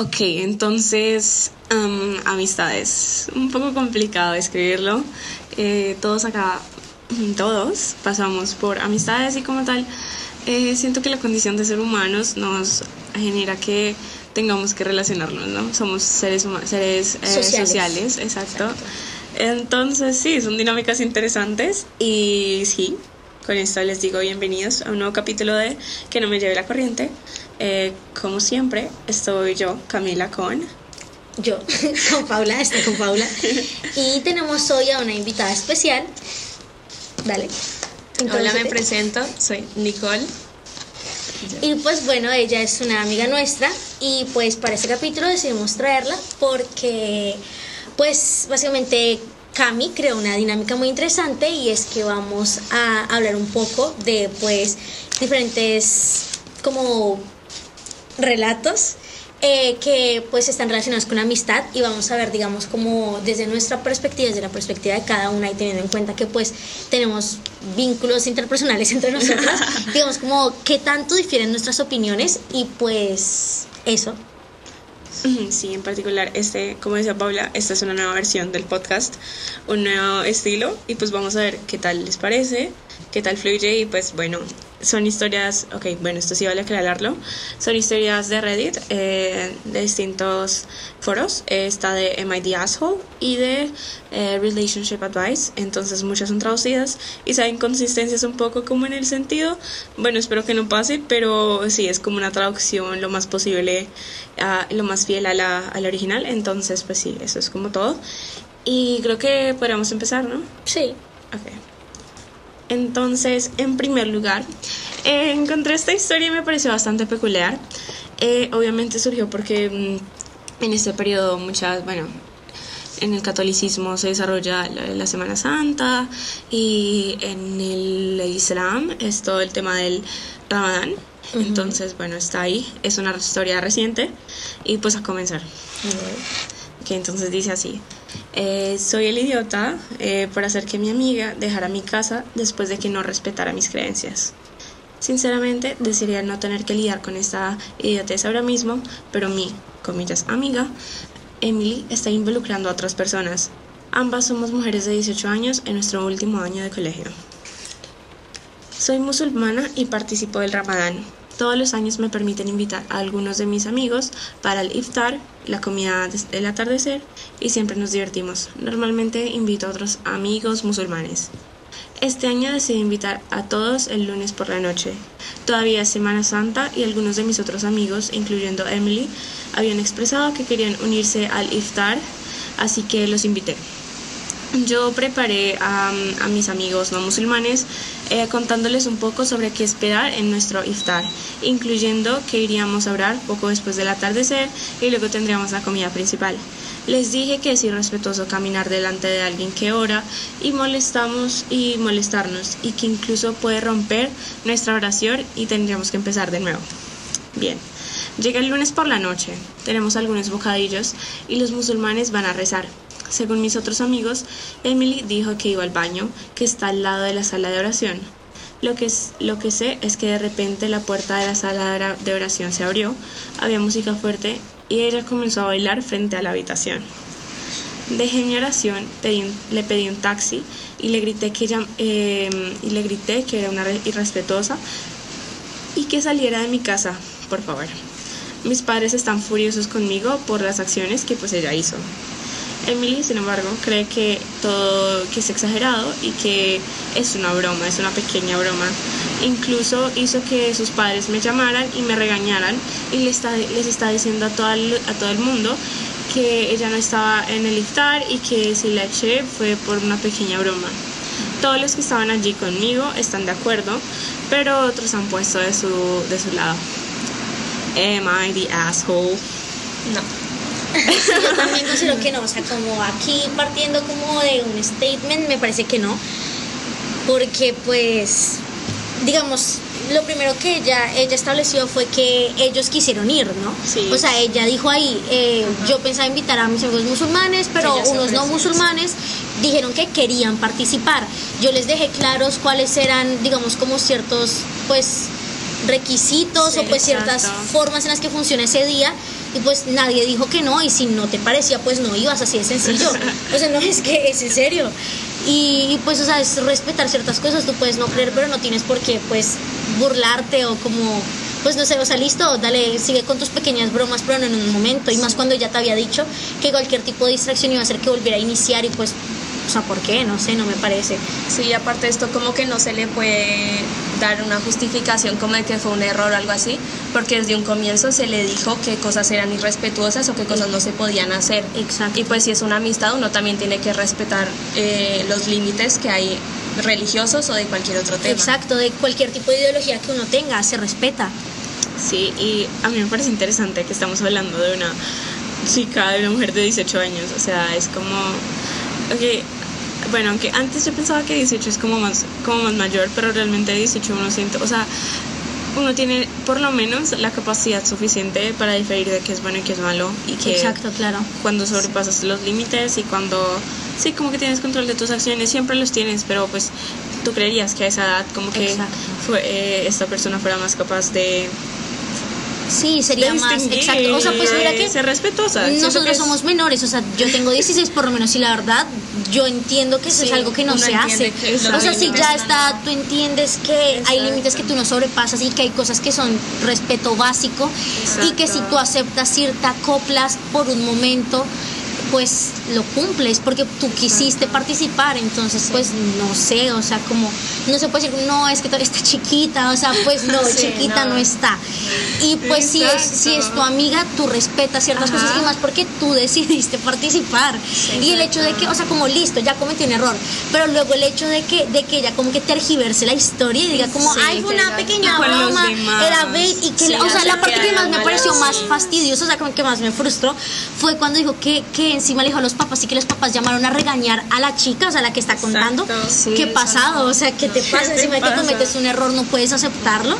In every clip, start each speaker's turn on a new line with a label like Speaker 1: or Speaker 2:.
Speaker 1: Ok, entonces, amistades. Un poco complicado escribirlo. Eh, todos acá, todos pasamos por amistades y como tal, eh, siento que la condición de ser humanos nos genera que tengamos que relacionarnos, ¿no? Somos seres, seres eh, sociales. exacto. Entonces, sí, son dinámicas interesantes y sí, con esto les digo bienvenidos a un nuevo capítulo de Que no me lleve la corriente. Eh, como siempre, estoy yo, Camila, con...
Speaker 2: Yo, con Paula, estoy con Paula. Y tenemos hoy a una invitada especial. Dale.
Speaker 3: Hola, me presento, soy Nicole.
Speaker 2: Y pues bueno, ella es una amiga nuestra y pues para este capítulo decidimos traerla porque pues básicamente Cami creó una dinámica muy interesante y es que vamos a hablar un poco de pues diferentes como relatos eh, que pues están relacionados con amistad y vamos a ver digamos como desde nuestra perspectiva, desde la perspectiva de cada una y teniendo en cuenta que pues tenemos vínculos interpersonales entre nosotras, digamos como qué tanto difieren nuestras opiniones y pues eso.
Speaker 1: Sí, en particular, este, como decía Paula, esta es una nueva versión del podcast, un nuevo estilo y pues vamos a ver qué tal les parece, qué tal fluye y pues bueno, son historias, ok, bueno, esto sí vale aclararlo, son historias de Reddit, eh, de distintos foros, está de MIT Asshole y de eh, Relationship Advice, entonces muchas son traducidas y saben consistencias un poco como en el sentido, bueno, espero que no pase, pero sí, es como una traducción lo más posible, lo más fiel a la, al original, entonces pues sí, eso es como todo. Y creo que podríamos empezar, ¿no?
Speaker 2: Sí.
Speaker 1: Ok. Entonces, en primer lugar, eh, encontré esta historia y me pareció bastante peculiar. Eh, obviamente surgió porque mm, en este periodo muchas, bueno, en el catolicismo se desarrolla la, Semana Santa y en el Islam es todo el tema del Ramadán. Entonces, bueno, está ahí. Es una historia reciente y pues a comenzar. Que entonces dice así. Eh, soy el idiota eh, por hacer que mi amiga dejara mi casa después de que no respetara mis creencias. Sinceramente, desearía no tener que lidiar con esta idiotez ahora mismo, pero mi, comillas, amiga, Emily, está involucrando a otras personas. Ambas somos mujeres de 18 años en nuestro último año de colegio. Soy musulmana y participo del Ramadán, todos los años me permiten invitar a algunos de mis amigos para el iftar, la comida del atardecer, y siempre nos divertimos. Normalmente invito a otros amigos musulmanes. Este año decidí invitar a todos el lunes por la noche. Todavía es Semana Santa y algunos de mis otros amigos, incluyendo Emily, habían expresado que querían unirse al iftar, así que los invité. Yo preparé a, mis amigos no musulmanes eh, contándoles un poco sobre qué esperar en nuestro iftar, incluyendo que iríamos a orar poco después del atardecer y luego tendríamos la comida principal. Les dije que es irrespetuoso caminar delante de alguien que ora y molestamos y molestarnos y que incluso puede romper nuestra oración y tendríamos que empezar de nuevo. Bien, llega el lunes por la noche, tenemos algunos bocadillos y los musulmanes van a rezar. Según mis otros amigos, Emily dijo que iba al baño, que está al lado de la sala de oración. Lo que, lo que sé es que de repente la puerta de la sala de oración se abrió, había música fuerte y ella comenzó a bailar frente a la habitación. Dejé mi oración, le pedí un taxi y le grité que ella, em, y le grité que era una irrespetuosa y que saliera de mi casa, por favor. Mis padres están furiosos conmigo por las acciones que pues ella hizo. Emily, sin embargo, cree que todo que es exagerado y que es una broma, es una pequeña broma. Incluso hizo que sus padres me llamaran y me regañaran y les está, les está diciendo a todo, el, a todo el mundo que ella no estaba en el iftar y que si la eché fue por una pequeña broma. Todos los que estaban allí conmigo están de acuerdo, pero otros han puesto de su, de su lado. Am I the asshole?
Speaker 2: No yo también considero que no, o sea, como aquí partiendo como de un statement, me parece que no, porque pues, digamos, lo primero que ella, ella estableció fue que ellos quisieron ir, ¿no? Sí. O sea, ella dijo ahí, eh, yo pensaba invitar a mis amigos musulmanes, pero unos no musulmanes dijeron que querían participar. Yo les dejé claros cuáles eran, digamos, como ciertos, pues, requisitos o pues ciertas formas en las que funciona ese día y pues nadie dijo que no y si no te parecía pues no ibas, así de sencillo. O sea, no es que es en serio. Y, pues, o sea, es respetar ciertas cosas, tú puedes no creer, pero no tienes por qué pues burlarte o como pues no sé, o sea, listo, dale, sigue con tus pequeñas bromas, pero no en un momento, y más cuando ya te había dicho que cualquier tipo de distracción iba a hacer que volviera a iniciar y pues o sea, ¿por qué? No sé, no me parece.
Speaker 3: Sí, aparte de esto como que no se le puede dar una justificación como de que fue un error o algo así, porque desde un comienzo se le dijo que cosas eran irrespetuosas o que cosas no se podían hacer.
Speaker 2: Exacto.
Speaker 3: Y pues si es una amistad, uno también tiene que respetar eh, los límites que hay religiosos o de cualquier otro tema.
Speaker 2: Exacto, de cualquier tipo de ideología que uno tenga, se respeta.
Speaker 1: Sí, y a mí me parece interesante que estamos hablando de una chica, de una mujer de 18 años, o sea, es como, ok, bueno, aunque antes yo pensaba que 18 es como más, como más mayor, pero realmente 18 uno siente, o sea, uno tiene por lo menos la capacidad suficiente para diferir de qué es bueno y qué es malo y que
Speaker 2: Exacto, claro.
Speaker 1: cuando sobrepasas los límites y cuando sí como que tienes control de tus acciones siempre los tienes pero pues tú creerías que a esa edad como que fue, eh, esta persona fuera más capaz de
Speaker 2: Sí, sería más exacto. O sea, pues mira que
Speaker 1: ser respetuosa.
Speaker 2: Nosotros somos menores, o sea, yo tengo 16 por lo menos y la verdad yo entiendo que eso es algo que no se hace. O sea, si ya está, tú entiendes que hay límites que tú no sobrepasas y que hay cosas que son respeto básico y que si tú aceptas cierta coplas por un momento pues lo cumples porque tú quisiste participar, entonces pues no sé, o sea, como no se puede decir, no, es que está chiquita, o sea, pues no, chiquita no. está. Y pues si es, si es tu amiga, tú respetas ciertas cosas y más porque tú decidiste participar. y el hecho de que, o sea, como listo, ya cometí un error, pero luego el hecho de que, de que ella como que tergiverse la historia y diga como, ay, fue una pequeña broma, era bait y que, o sea, la parte que más me pareció más fastidiosa, o sea, como que más me frustró, fue cuando dijo que, que encima le dijo a los papás y que los papás llamaron a regañar a la chica, o sea, la que está contando. ¿Qué pasado? O sea, ¿qué te pasa? Encima de que cometes un error, no puedes aceptarlo.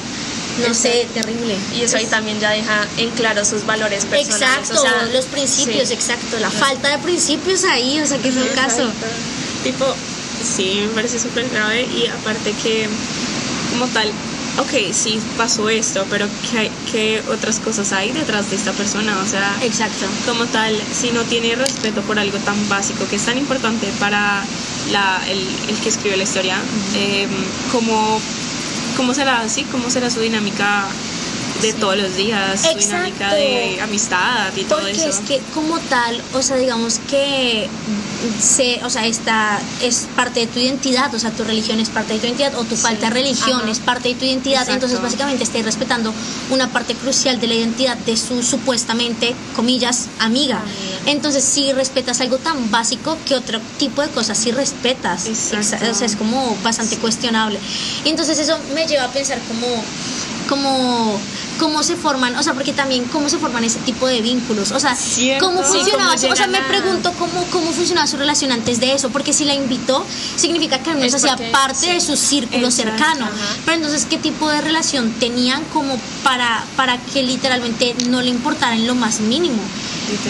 Speaker 2: No sé, terrible.
Speaker 3: Y eso ahí también ya deja en claro sus valores
Speaker 2: personales. Exacto, los principios, exacto. La falta de principios ahí, o sea, que fue el caso.
Speaker 1: Tipo, sí, me parece súper grave y aparte que, como tal, ok, sí pasó esto, pero ¿qué, ¿qué, otras cosas hay detrás de esta persona? O sea,
Speaker 2: exacto.
Speaker 1: Como tal, si no tiene respeto por algo tan básico que es tan importante para la, el, el que escribe la historia, eh, ¿cómo, ¿cómo será así? ¿Cómo será su dinámica? De todos los días, su dinámica de amistad y todo eso.
Speaker 2: Porque es que como tal, o sea, digamos que se, o sea, esta es parte de tu identidad, o sea, tu religión es parte de tu identidad o tu falta de religión es parte de tu identidad, entonces básicamente estás respetando una parte crucial de la identidad de su supuestamente, comillas, amiga. Entonces, si respetas algo tan básico, que otro tipo de cosas si respetas? O sea, es como bastante cuestionable. Y entonces eso me lleva a pensar como como cómo se forman, o sea, porque también cómo se forman ese tipo de vínculos, o sea, cómo funcionaba, o sea, me pregunto cómo, cómo funcionaba su relación antes de eso, porque si la invitó, significa que al menos hacía parte de su círculo cercano, pero entonces, ¿qué tipo de relación tenían como para, para que literalmente no le importara en lo más mínimo?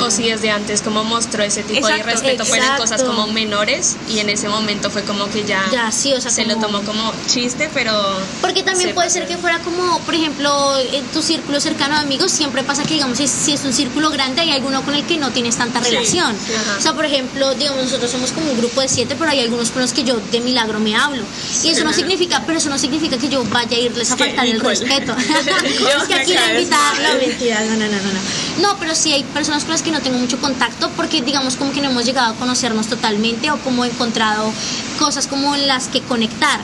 Speaker 3: O si desde antes como mostró ese tipo de respeto fueron cosas como menores y en ese momento fue como que ya, se lo tomó como chiste, pero...
Speaker 2: Porque también puede ser que fuera como, por ejemplo, en tu círculo cercano de amigos siempre pasa que digamos si, es un círculo grande hay alguno con el que no tienes tanta relación. O sea, por ejemplo, digamos nosotros somos como un grupo de siete, pero hay algunos con los que yo de milagro me hablo. Y eso no significa, pero eso no significa que yo vaya a irles a faltar el respeto. es que aquí la invitada, no, no, no, no, no. No, pero sí hay personas con las que no tengo mucho contacto porque digamos como que no hemos llegado a conocernos totalmente o como he encontrado cosas como en las que conectar.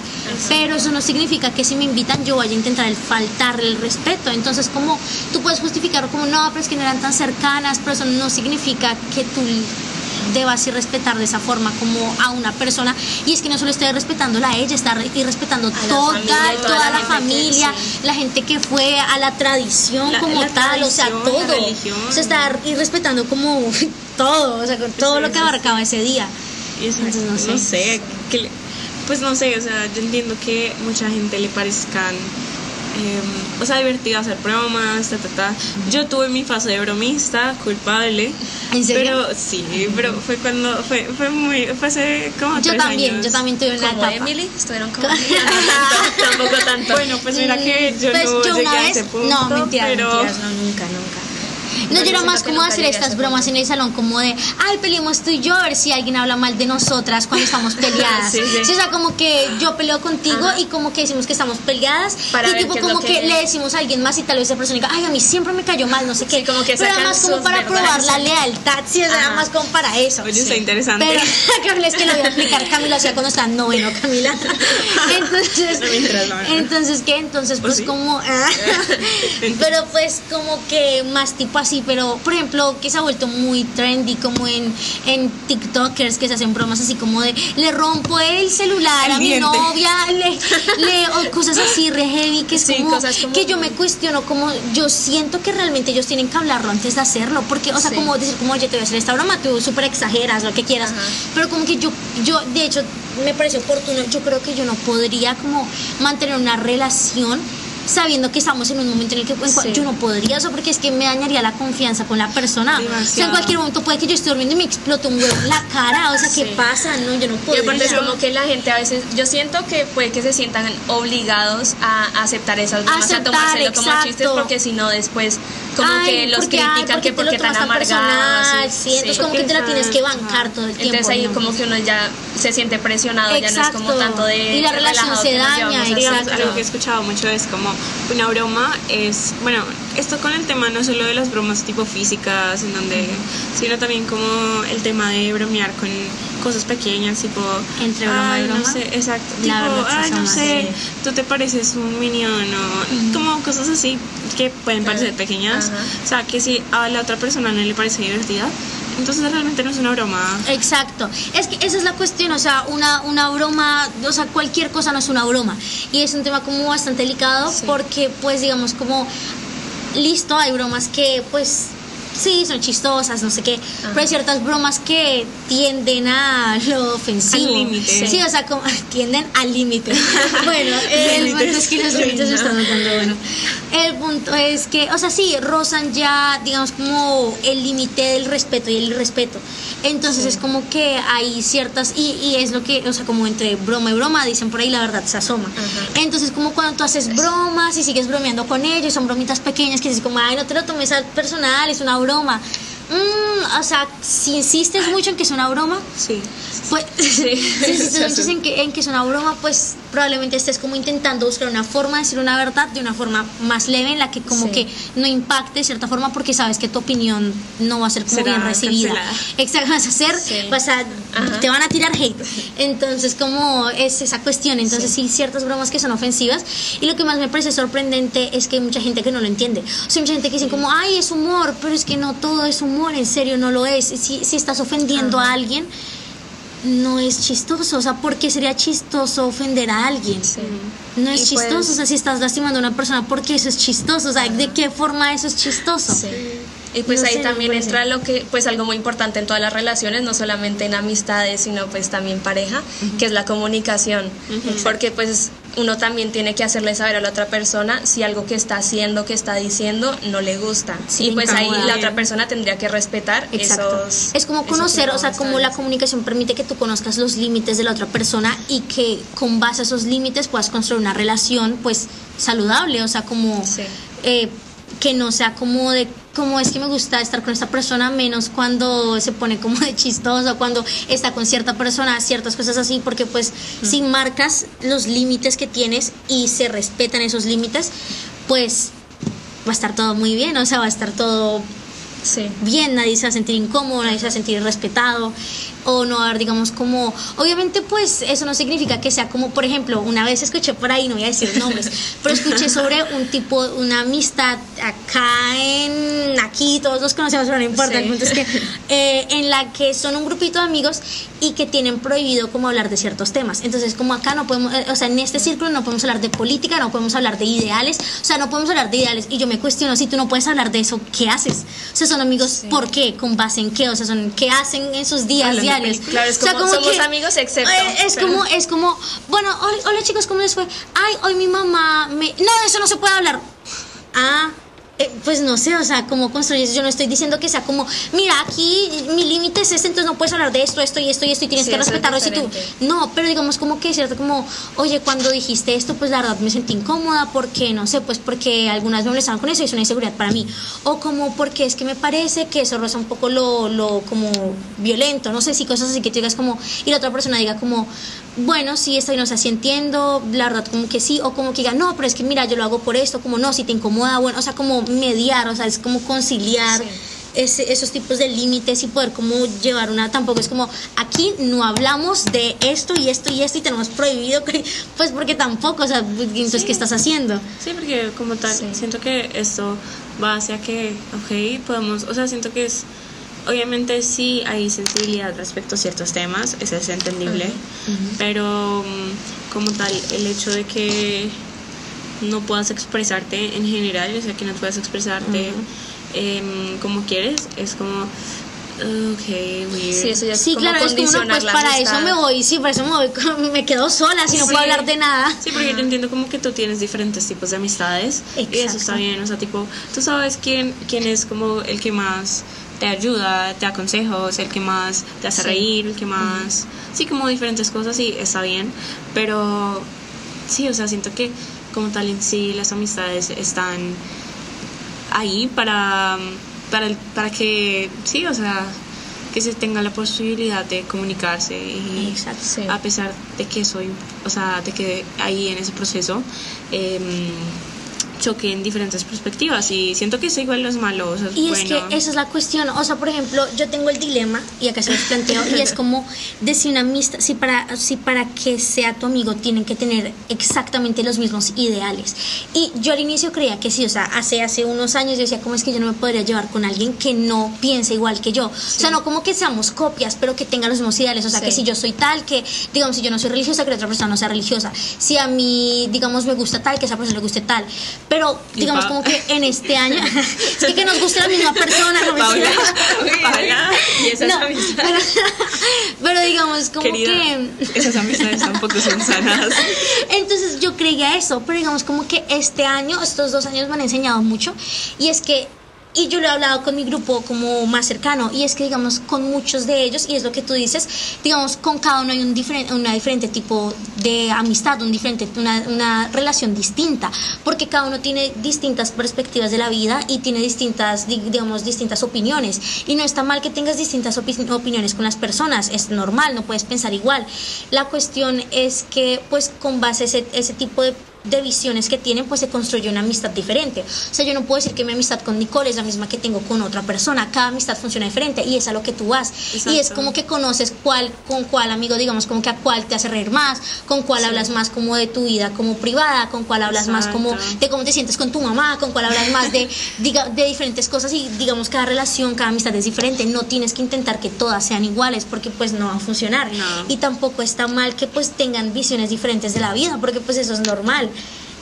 Speaker 2: Pero eso no significa que si me invitan yo vaya a intentar el faltarle el respeto. Entonces como tú puedes justificar como no, pero es que no eran tan cercanas, pero eso no significa que tú debas ir respetar de esa forma como a una persona y es que no solo estoy respetándola a ella, está ir respetando toda, toda, la, familia, la gente que fue a la tradición como tal, o sea, todo. O sea, estar ir respetando como todo, o sea, con todo lo que abarcaba ese día.
Speaker 1: Y eso, Entonces, no sé. No sé que, pues no sé, o sea, yo entiendo que mucha gente le parezcan Em, o sea, divertido hacer bromas, ta, ta, ta. Yo tuve mi fase de bromista, culpable.
Speaker 2: ¿En serio?
Speaker 1: Pero sí, pero fue cuando, fue, fue muy, fue hace como
Speaker 2: Yo también, yo también tuve una
Speaker 3: etapa. Emily? ¿Estuvieron como Tampoco tanto.
Speaker 1: Bueno, pues mira que yo
Speaker 2: pues
Speaker 1: no
Speaker 2: yo
Speaker 1: llegué
Speaker 2: a
Speaker 1: ese punto.
Speaker 2: No, mentira,
Speaker 1: pero...
Speaker 2: mentiras, no, nunca, nunca. No, yo más como hacer estas bromas en el salón, como de, ay, peleemos tú y yo, a ver si alguien habla mal de nosotras cuando estamos peleadas.
Speaker 3: Sí, sí.
Speaker 2: o sea, como que yo peleo contigo
Speaker 3: Ajá.
Speaker 2: y como que decimos que estamos peleadas
Speaker 3: Para
Speaker 2: y tipo como que...
Speaker 3: que-
Speaker 2: le decimos a alguien más y tal vez esa persona diga, ay, a mí siempre me cayó mal, no sé qué.
Speaker 3: Como que
Speaker 2: Pero además como para probar la lealtad, sí, o sea, era más como para eso.
Speaker 1: Oye, está interesante.
Speaker 2: Pero es que lo voy a explicar. Camila hacía cuando estaba en noveno, Camila. Entonces, entonces ¿qué? Entonces, pues
Speaker 1: sí?
Speaker 2: como. ah, pero pues como que más tipo así, pero por ejemplo, que se ha vuelto muy trendy, como en, en TikTokers que se hacen bromas así como de le rompo el celular
Speaker 1: El
Speaker 2: a mi novia, le, le- o cosas así re heavy que es
Speaker 3: Sí,
Speaker 2: como, que yo me cuestiono como yo siento que realmente ellos tienen que hablarlo antes de hacerlo, porque, o sea,
Speaker 3: Sí.
Speaker 2: como decir como, oye, te voy a hacer esta broma, tú súper exageras, lo que quieras,
Speaker 3: Ajá.
Speaker 2: pero como que yo, yo, de hecho, me parece oportuno, yo creo que yo no podría como mantener una relación sabiendo que estamos en un momento en el que en cua-
Speaker 3: Sí.
Speaker 2: yo no podría, o sea, porque es que me dañaría la confianza con la persona. O sea, en cualquier momento puede que yo esté durmiendo y me explote un huevo en la cara, o sea, ¿qué
Speaker 3: Sí.
Speaker 2: pasa? No, yo no
Speaker 3: Y
Speaker 2: podría.
Speaker 3: aparte es como que la gente a veces, yo siento que puede que se sientan obligados a aceptar esas bromas,
Speaker 2: Aceptar,
Speaker 3: a tomárselo como
Speaker 2: exacto.
Speaker 3: chistes, porque si no después como
Speaker 2: Ay,
Speaker 3: que los
Speaker 2: porque, ay,
Speaker 3: critican que
Speaker 2: te lo
Speaker 3: porque tan amargados.
Speaker 2: sí, entonces como que te la tienes que bancar todo el tiempo.
Speaker 3: Entonces ahí
Speaker 2: ¿no?
Speaker 3: como que uno ya se siente presionado, ya no es como
Speaker 2: Exacto.
Speaker 3: tanto de
Speaker 2: Y la relación se daña.
Speaker 1: Digamos,
Speaker 2: Exacto.
Speaker 1: algo que he escuchado mucho es como una broma es, bueno, esto con el tema no solo de las bromas tipo físicas, en donde, sino también como el tema de bromear con cosas pequeñas, tipo,
Speaker 2: Entre broma y
Speaker 1: "Ay,
Speaker 2: broma".
Speaker 1: no sé, exacto, tipo, ay, no sé, tú te pareces un minion o como cosas así que pueden parecer pequeñas, o sea, que si a la otra persona no le parece divertida, entonces realmente no es una broma.
Speaker 2: Exacto. Es que esa es la cuestión, o sea, una, una broma, o sea, cualquier cosa no es una broma. Y es un tema como bastante delicado
Speaker 3: Sí.
Speaker 2: porque, pues, digamos, como, listo, hay bromas que, pues, sí, son chistosas, no sé qué, pero hay ciertas bromas que tienden a lo ofensivo.
Speaker 1: Al límite.
Speaker 2: Sí, o sea, como, tienden al límite. bueno, el punto es que los límites están notando, bueno. El punto es que, o sea, sí, rozan ya, digamos, como el límite del respeto y el irrespeto. Entonces es como que hay ciertas, y, y es lo que, o sea, como entre broma y broma, dicen por ahí la verdad se asoma.
Speaker 3: Ajá.
Speaker 2: Entonces, como cuando tú haces bromas y sigues bromeando con ellos, son bromitas pequeñas que dices como, ay, no te lo tomes al personal, es una broma. Luôn Mm, o sea, si insistes mucho en que es una broma,
Speaker 1: Sí.
Speaker 2: pues si insistes
Speaker 1: Sí,
Speaker 2: mucho
Speaker 1: sí.
Speaker 2: en que, en que es una broma, pues probablemente estés como intentando buscar una forma de decir una verdad de una forma más leve en la que como
Speaker 3: Sí.
Speaker 2: que no impacte de cierta forma porque sabes que tu opinión no va a ser como
Speaker 1: Será
Speaker 2: bien recibida. Exacto, vas a hacer,
Speaker 3: Sí.
Speaker 2: vas a,
Speaker 3: Ajá.
Speaker 2: te van a tirar hate. Entonces, como es esa cuestión, entonces sí.
Speaker 3: Sí.
Speaker 2: ciertas bromas que son ofensivas y lo que más me parece sorprendente es que hay mucha gente que no lo entiende. O sea, hay mucha gente que dice como, ay, es humor, pero es que no todo es humor, en serio no lo es. Si, si estás ofendiendo a alguien, no es chistoso. O sea, ¿por qué sería chistoso ofender a alguien?
Speaker 3: Sí.
Speaker 2: No es
Speaker 3: Y
Speaker 2: chistoso,
Speaker 3: pues-
Speaker 2: o sea, si estás lastimando a una persona, ¿por qué eso es chistoso? O sea, ¿de qué forma eso es chistoso?
Speaker 3: Sí. Y pues
Speaker 2: No
Speaker 3: ahí también entra lo que, pues algo muy importante en todas las relaciones, no solamente en amistades, sino pues también pareja, que es la comunicación. Porque pues uno también tiene que hacerle saber a la otra persona si algo que está haciendo, que está diciendo, no le gusta.
Speaker 2: Sí,
Speaker 3: y pues ahí la otra persona tendría que respetar
Speaker 2: Exacto.
Speaker 3: esos...
Speaker 2: es como conocer, o sea, como la comunicación permite que tú conozcas los límites de la otra persona y que con base a esos límites puedas construir una relación, pues, saludable, o sea, como
Speaker 3: Sí.
Speaker 2: eh, que no sea como de como es que me gusta estar con esta persona menos cuando se pone como de chistoso cuando está con cierta persona ciertas cosas así porque pues si marcas los límites que tienes y se respetan esos límites pues va a estar todo muy bien o sea va a estar todo
Speaker 3: Sí.
Speaker 2: bien, nadie se va a sentir incómodo, nadie se va a sentir respetado o no haber, digamos, como, obviamente pues eso no significa que sea como, por ejemplo, una vez escuché por ahí, no voy a decir nombres, pero escuché sobre un tipo, una amistad acá en, aquí todos los conocemos, pero no importa,
Speaker 3: Sí.
Speaker 2: el punto es que eh, en la que son un grupito de amigos y que tienen prohibido como hablar de ciertos temas, entonces como acá no podemos, eh, o sea, en este círculo no podemos hablar de política, no podemos hablar de ideales, o sea, no podemos hablar de ideales y yo me cuestiono, si tú no puedes hablar de eso, ¿qué haces? O sea, son amigos,
Speaker 3: Sí.
Speaker 2: ¿por qué? ¿Con base en qué? O sea, son, ¿qué hacen en sus días
Speaker 3: Claro, es
Speaker 2: O sea,
Speaker 3: como, somos amigos excepto.
Speaker 2: eh, es
Speaker 3: pero-
Speaker 2: como, es como, bueno, hola, hola, chicos, ¿cómo les fue? Ay, hoy mi mamá me... No, de eso no se puede hablar. Ah, eh, pues no sé, o sea, cómo construyes. Yo no estoy diciendo que sea como, mira, aquí mi límite es este, entonces no puedes hablar de esto, esto y esto y esto y tienes
Speaker 3: Sí,
Speaker 2: que respetarlo. Si tú, no, pero digamos como que es cierto, como, oye, cuando dijiste esto, pues la verdad me sentí incómoda porque, no sé, pues porque algunas me molestaban con eso y es una inseguridad para mí. O como porque es que me parece que eso roza un poco lo, lo como violento, no sé si cosas así que tú digas como, y la otra persona diga como, bueno, sí, está bien, o sea, sí entiendo, la verdad como que sí, o como que diga, no, pero es que mira, yo lo hago por esto, como no, si te incomoda, bueno, o sea, como mediar, o sea, es como conciliar.
Speaker 3: Sí.
Speaker 2: ese- esos tipos de límites y poder como llevar una tampoco es como aquí no hablamos de esto y esto y esto y tenemos prohibido que- pues porque tampoco o sea entonces
Speaker 1: Sí.
Speaker 2: qué estás haciendo
Speaker 1: Sí, porque como tal,
Speaker 3: Sí.
Speaker 1: siento que esto va hacia que, ok, podemos, o sea, siento que es, obviamente sí hay sensibilidad respecto a ciertos temas, eso es entendible, pero mm, como tal, el hecho de que no puedas expresarte en general, o sea, que no puedas expresarte em, como quieres, es como, ok, weird.
Speaker 3: Sí, eso ya es
Speaker 2: sí
Speaker 3: como
Speaker 2: claro es como no pues para eso me voy sí para eso me voy me quedo sola si no
Speaker 1: Sí.
Speaker 2: puedo hablar de nada
Speaker 1: Sí, porque yo entiendo como que tú tienes diferentes tipos de amistades y eso
Speaker 2: Exacto.
Speaker 1: está bien, o sea, tipo, tú sabes quién, quién es como el que más te ayuda, te da consejos, el que más te hace
Speaker 3: Sí.
Speaker 1: reír, el que más, sí, como diferentes cosas y está bien, pero sí, o sea, siento que como tal en sí las amistades están ahí para, para, para que, sí, o sea, que se tenga la posibilidad de comunicarse y
Speaker 2: Exacto.
Speaker 3: Sí.
Speaker 1: a pesar de que soy, o sea, de que ahí en ese proceso em, choquen diferentes perspectivas y siento que eso igual no es malo, o sea, es
Speaker 2: Y es
Speaker 1: bueno.
Speaker 2: que esa es la cuestión, o sea, por ejemplo, yo tengo el dilema, y acá se los planteo, y es como de si una amistad, si para, si para que sea tu amigo tienen que tener exactamente los mismos ideales. Y yo al inicio creía que sí, o sea, hace, hace unos años yo decía, ¿cómo es que yo no me podría llevar con alguien que no piense igual que yo? O sea, no como que seamos copias, pero que tenga los mismos ideales, o sea,
Speaker 3: Sí.
Speaker 2: que si yo soy tal, que digamos, si yo no soy religiosa, que la otra persona no sea religiosa. Si a mí, digamos, me gusta tal, que a esa persona le guste tal. Pero, digamos,
Speaker 1: pa-
Speaker 2: como que en este año, es que, que nos guste la misma persona, no
Speaker 1: Paula. Paula,
Speaker 3: Y esa es
Speaker 2: No, pero, pero digamos, como
Speaker 1: querida,
Speaker 2: que.
Speaker 1: esas amistades tampoco son sanas.
Speaker 2: Entonces yo creía eso, pero digamos como que este año, estos dos años me han enseñado mucho y es que, y yo lo he hablado con mi grupo como más cercano, y es que digamos con muchos de ellos, y es lo que tú dices, digamos con cada uno hay un diferente, una diferente tipo de amistad, un diferente, una, relación distinta, porque cada uno tiene distintas perspectivas de la vida y tiene distintas, di- digamos, distintas opiniones, y no está mal que tengas distintas opi- opiniones con las personas, es normal, no puedes pensar igual. La cuestión es que pues con base a ese tipo de de visiones que tienen, pues se construye una amistad diferente. O sea, yo no puedo decir que mi amistad con Nicole es la misma que tengo con otra persona. Cada amistad funciona diferente y es a lo que tú vas. Y es
Speaker 1: Exacto.
Speaker 2: como que conoces cuál, con cuál amigo, digamos, como que a cuál te hace reír más, con cuál hablas más como de tu vida como privada, con cuál hablas más como
Speaker 1: Exacto.
Speaker 2: de cómo te sientes con tu mamá, con cuál hablas más de, diga, de diferentes cosas y digamos cada relación, cada amistad es diferente. No tienes que intentar que todas sean iguales porque pues no va a funcionar.
Speaker 1: No.
Speaker 2: Y tampoco está mal que pues tengan visiones diferentes de la vida porque pues eso es normal.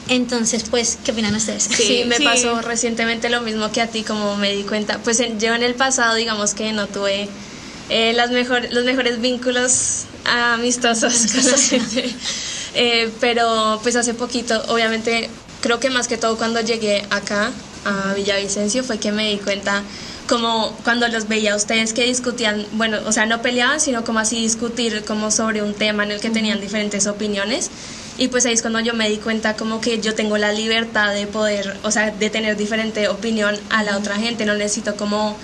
Speaker 2: Entonces, pues, ¿qué opinan ustedes?
Speaker 3: Sí, me
Speaker 1: sí.
Speaker 3: pasó recientemente lo mismo que a ti, como me di cuenta. Pues en- yo en el pasado, digamos que no tuve eh, las mejor, los mejores vínculos amistosos con la gente. Eh, pero pues hace poquito, obviamente, creo que más que todo cuando llegué acá a Villavicencio fue que me di cuenta como cuando los veía a ustedes que discutían, bueno, o sea, no peleaban, sino como así discutir como sobre un tema en el que tenían diferentes opiniones. Y pues ahí es cuando yo me di cuenta como que yo tengo la libertad de poder, o sea, de tener diferente opinión a la otra gente. No necesito como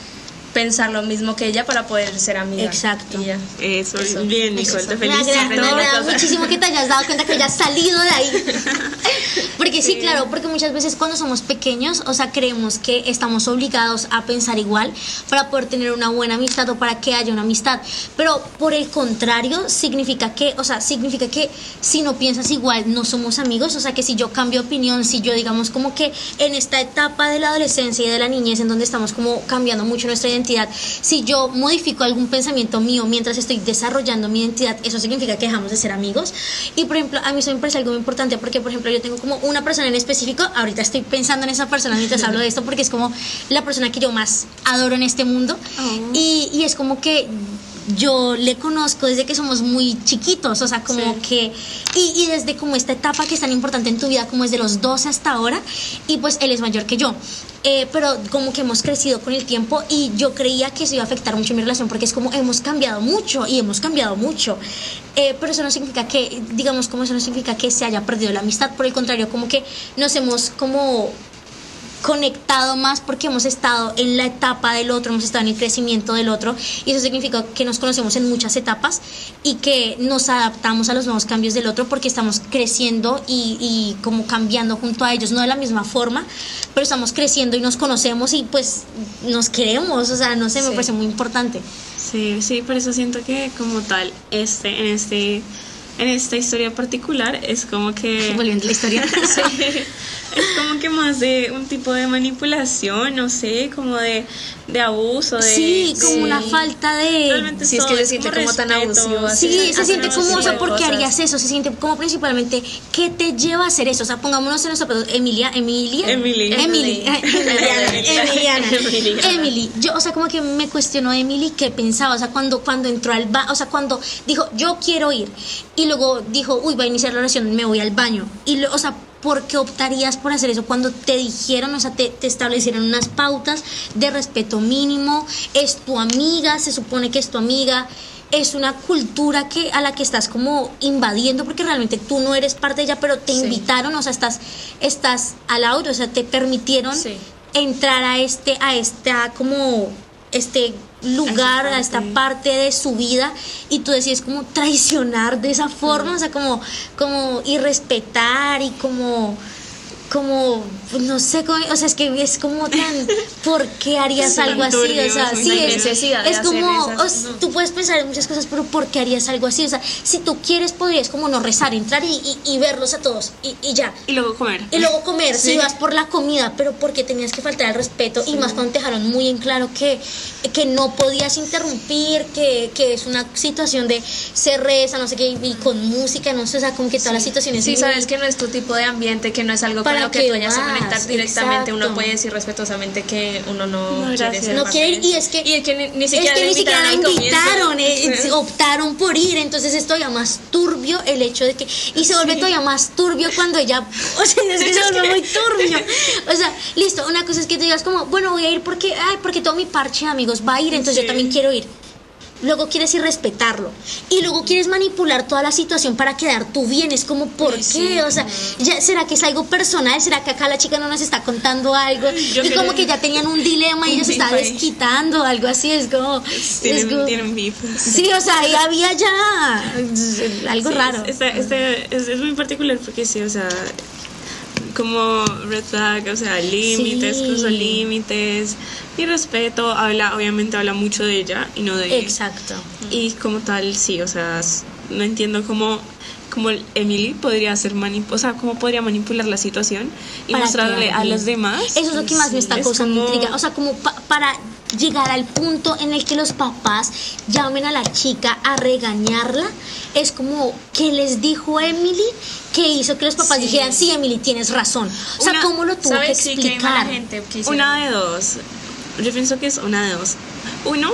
Speaker 3: pensar lo mismo que ella para poder ser amiga.
Speaker 2: Exacto.
Speaker 3: Ya.
Speaker 1: Eso,
Speaker 3: Eso.
Speaker 1: bien, Nicole, te felicito.
Speaker 2: me agrada muchísimo que te hayas dado cuenta que hayas salido de ahí. Porque sí.
Speaker 1: Sí.
Speaker 2: claro, porque muchas veces cuando somos pequeños, o sea, creemos que estamos obligados a pensar igual para poder tener una buena amistad o para que haya una amistad. Pero por el contrario, significa que, o sea, significa que si no piensas igual, no somos amigos. O sea, que si yo cambio opinión, si yo digamos como que en esta etapa de la adolescencia y de la niñez en donde estamos como cambiando mucho nuestra identidad, si yo modifico algún pensamiento mío mientras estoy desarrollando mi identidad, eso significa que dejamos de ser amigos. Y por ejemplo, a mí eso me parece algo muy importante porque, por ejemplo, yo tengo como una persona en específico, ahorita estoy pensando en esa persona mientras hablo de esto porque es como la persona que yo más adoro en este mundo.
Speaker 1: Oh.
Speaker 2: Y, y es como que yo le conozco desde que somos muy chiquitos, o sea, como que, y, y, desde como esta etapa que es tan importante en tu vida, como desde los 12 hasta ahora, y pues él es mayor que yo. Eh, pero como que hemos crecido con el tiempo y yo creía que eso iba a afectar mucho mi relación porque es como hemos cambiado mucho y hemos cambiado mucho. Eh, pero eso no significa que, digamos, como eso no significa que se haya perdido la amistad, por el contrario, como que nos hemos como conectado más porque hemos estado en la etapa del otro, hemos estado en el crecimiento del otro y eso significa que nos conocemos en muchas etapas y que nos adaptamos a los nuevos cambios del otro porque estamos creciendo y, y como cambiando junto a ellos, no de la misma forma, pero estamos creciendo y nos conocemos y pues nos queremos, o sea, no sé, me parece muy importante.
Speaker 1: Sí, sí, por eso siento que como tal, este, en este en esta historia particular es como que...
Speaker 2: Volviendo a la historia.
Speaker 1: sí, es como que más de un tipo de manipulación, no sé, como de, de abuso. De,
Speaker 2: sí, como una falta de...
Speaker 1: Realmente
Speaker 3: sí, es que se siente como, tan abusivo.
Speaker 2: Sí, se siente como, o sea, ¿por qué harías eso? Se siente como principalmente, ¿qué te lleva a hacer eso? O sea, pongámonos en los zapatos, Emilia, Emilia.
Speaker 1: Emily.
Speaker 2: Emily. Emiliana. Emiliana. Emily. Yo, o sea, como que me cuestionó Emily qué pensaba, o sea, cuando, cuando entró al baño, o sea, cuando dijo, yo quiero ir, y luego dijo, uy, va a iniciar la oración, me voy al baño. Y, lo, o sea, ¿por qué optarías por hacer eso cuando te dijeron, o sea, te, te, establecieron unas pautas de respeto mínimo? Es tu amiga, se supone que es tu amiga. Es una cultura que a la que estás como invadiendo porque realmente tú no eres parte de ella, pero te sí. invitaron, o sea, estás, estás al auto, o sea, te permitieron sí. entrar a este, a esta como este lugar, a esta parte de su vida y tú decides como traicionar de esa forma, o sea, como, como irrespetar y como como, no sé, cómo, o sea, es que es como tan, ¿por qué harías sí, algo así? O sea, sí, es, es como, o, no. tú puedes pensar en muchas cosas, pero ¿por qué harías algo así? O sea, si tú quieres, podrías como no rezar, entrar y, y, y verlos a todos y, y, ya.
Speaker 1: Y luego comer.
Speaker 2: Y luego comer, sí. si vas por la comida, pero porque tenías que faltar al respeto sí. y más cuando te dejaron muy en claro que, que no podías interrumpir, que, que es una situación de se reza, no sé qué, y con música, no sé, o sea, como que todas las situaciones.
Speaker 3: Sí, sabes que no es tu tipo de ambiente, que no es algo para lo que tú vayas a conectar directamente,
Speaker 2: exacto.
Speaker 3: uno puede decir respetuosamente que uno no,
Speaker 1: No,
Speaker 3: quiere ser
Speaker 2: no quiere
Speaker 3: de-
Speaker 2: y es que
Speaker 3: y es que ni, ni
Speaker 2: es
Speaker 3: siquiera
Speaker 2: que
Speaker 3: la
Speaker 2: ni siquiera la
Speaker 3: invitaron
Speaker 2: eh, optaron por ir, entonces es todavía más turbio el hecho de que, y se vuelve todavía más turbio cuando ella, o sea, es que se vuelve muy turbio, o sea, listo, una cosa es que tú digas como, bueno, voy a ir porque, ay, porque todo mi parche de amigos va a ir, entonces
Speaker 1: Sí.
Speaker 2: yo también quiero ir. Luego quieres ir respetarlo. Y luego quieres manipular toda la situación para quedar tú bien. Es como, ¿por
Speaker 1: Sí,
Speaker 2: qué?
Speaker 1: sí.
Speaker 2: O sea, ya, ¿será que es algo personal? ¿Será que acá la chica no nos está contando algo?
Speaker 1: Yo
Speaker 2: y
Speaker 1: creo-
Speaker 2: como que ya tenían un dilema y ella se
Speaker 1: ahí.
Speaker 2: desquitando, algo así. Es como. es
Speaker 1: Tienen,
Speaker 2: como-
Speaker 1: tienen beef.
Speaker 2: Sí, o sea, ahí había ya algo
Speaker 1: Sí,
Speaker 2: raro.
Speaker 1: Es, es muy particular porque sí, o sea, como red flag, o sea, límites,
Speaker 2: Sí.
Speaker 1: cruzó límites. Y respeto, habla, obviamente habla mucho de ella y no de él.
Speaker 2: Exacto.
Speaker 1: Y como tal, sí, o sea, no entiendo cómo, cómo Emily podría hacer manip o sea, cómo podría manipular la situación y mostrarle a los demás.
Speaker 2: Eso es lo que más me está
Speaker 1: Es
Speaker 2: causando
Speaker 1: como-
Speaker 2: intriga. O sea, como pa- para llegar al punto en el que los papás llamen a la chica a regañarla, es como que les dijo Emily que hizo que los papás
Speaker 3: Sí.
Speaker 2: dijeran, sí, Emily, tienes razón. O sea,
Speaker 1: Una-
Speaker 2: ¿cómo lo tuvo que
Speaker 3: ¿Sabes? Sí, que hay mala
Speaker 2: explicar?
Speaker 3: gente que hicieron.
Speaker 1: Una de dos. Yo pienso que es una de dos. Uno,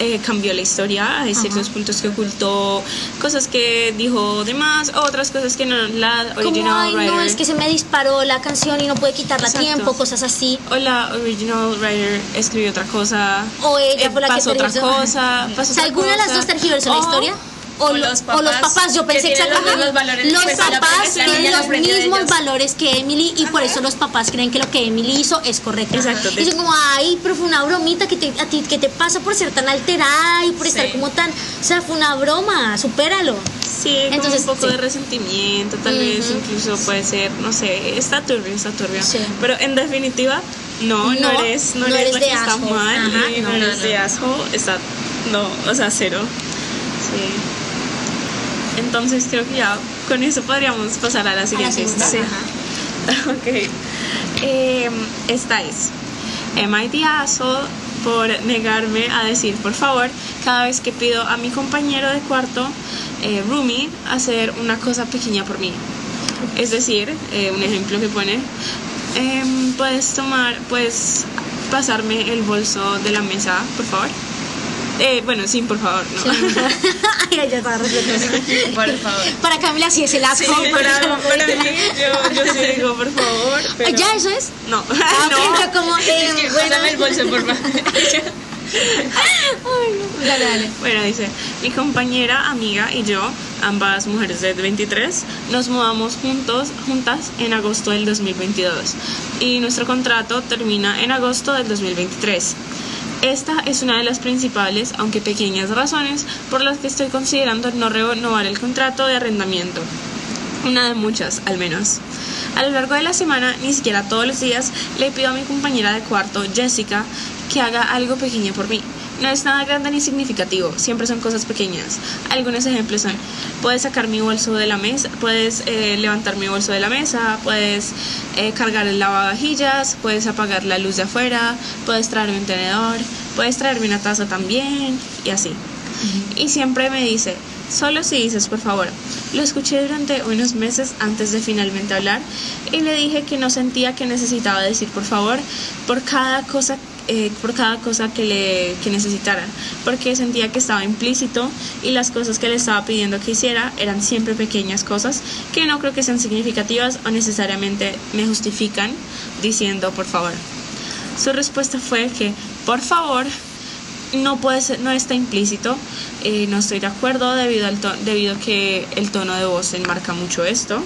Speaker 1: eh, cambió la historia, hay ciertos puntos que ocultó, cosas que dijo de más, otras cosas que no, la
Speaker 2: como,
Speaker 1: original
Speaker 2: ay,
Speaker 1: writer.
Speaker 2: no, es que se me disparó la canción y no puede quitarla a tiempo, cosas así.
Speaker 1: O la original writer escribió otra cosa.
Speaker 2: O ella
Speaker 1: eh,
Speaker 2: fue la que
Speaker 1: pasó otra
Speaker 2: tergiversó.
Speaker 1: cosa. Pasó
Speaker 2: O sea,
Speaker 1: otra
Speaker 2: alguna de las
Speaker 1: cosa.
Speaker 2: dos tergiversó la historia. O,
Speaker 3: o
Speaker 2: lo-
Speaker 3: los
Speaker 2: o los
Speaker 3: papás
Speaker 2: papás, yo pensé
Speaker 3: los
Speaker 2: exactamente.
Speaker 3: mismos valores,
Speaker 2: Los papás tienen los mismos valores que Emily y por eso los papás creen que lo que Emily hizo es correcto.
Speaker 1: Exacto.
Speaker 2: Dicen como, ay, pero fue una bromita que te, a ti que te pasa por ser tan alterada y por
Speaker 3: Sí.
Speaker 2: estar como tan, o sea, fue una broma, supéralo.
Speaker 1: Sí, como
Speaker 2: Entonces,
Speaker 1: un poco
Speaker 2: sí.
Speaker 1: de resentimiento, tal vez incluso puede ser, no sé, está turbio, está turbio.
Speaker 2: Sí.
Speaker 1: Pero en definitiva, no, no,
Speaker 2: No,
Speaker 1: eres, no,
Speaker 2: no
Speaker 1: eres,
Speaker 2: eres
Speaker 1: la que está
Speaker 2: asshole.
Speaker 1: mal,
Speaker 2: Ajá,
Speaker 1: no, eres de asshole, está, no, o sea, cero. Sí. Entonces creo que ya con eso podríamos pasar a la siguiente historia.
Speaker 2: Ajá.
Speaker 1: ok. Eh, esta es. The asshole por negarme a decir, por favor, cada vez que pido a mi compañero de cuarto, eh, Rumi, hacer una cosa pequeña por mí? Es decir, eh, un ejemplo que pone, em, puedes tomar, puedes pasarme el bolso de la mesa, por favor. Eh, bueno, sí, por favor, no.
Speaker 2: Ay, ya estaba.
Speaker 3: Por favor.
Speaker 2: Para Camila sí es el asco.
Speaker 1: Sí,
Speaker 2: para
Speaker 1: para,
Speaker 2: no
Speaker 1: para
Speaker 2: puede
Speaker 1: mí, yo, yo sí digo, por favor.
Speaker 2: Ah,
Speaker 1: Pero...
Speaker 2: ¿Ya eso es?
Speaker 1: No,
Speaker 2: Ah,
Speaker 1: no.
Speaker 2: yo como, eh,
Speaker 3: Sí,
Speaker 2: bueno.
Speaker 3: el bolso, por favor.
Speaker 2: Ay, no. Dale, dale.
Speaker 1: Bueno, dice, mi compañera, amiga y yo, ambas mujeres de 23, nos mudamos juntos, juntas en agosto del 2022 y nuestro contrato termina en agosto del 2023. Esta es una de las principales, aunque pequeñas razones por las que estoy considerando no renovar el contrato de arrendamiento. Una de muchas, al menos. A lo largo de la semana, ni siquiera todos los días, le pido a mi compañera de cuarto, Jessica, que haga algo pequeño por mí. No es nada grande ni significativo, siempre son cosas pequeñas. Algunos ejemplos son, puedes sacar mi bolso de la mesa, puedes eh, levantar mi bolso de la mesa, puedes eh, cargar el lavavajillas, puedes apagar la luz de afuera, puedes traerme un tenedor, puedes traerme una taza también, y así. Y siempre me dice, solo si dices por favor. Lo escuché durante unos meses antes de finalmente hablar y le dije que no sentía que necesitaba decir por favor por cada cosa eh, por cada cosa que le que necesitara porque sentía que estaba implícito y las cosas que le estaba pidiendo que hiciera eran siempre pequeñas cosas que no creo que sean significativas o necesariamente me justifican diciendo por favor su respuesta fue que por favor no puede ser, no está implícito. eh, no estoy de acuerdo debido al debido a que el tono de voz enmarca mucho esto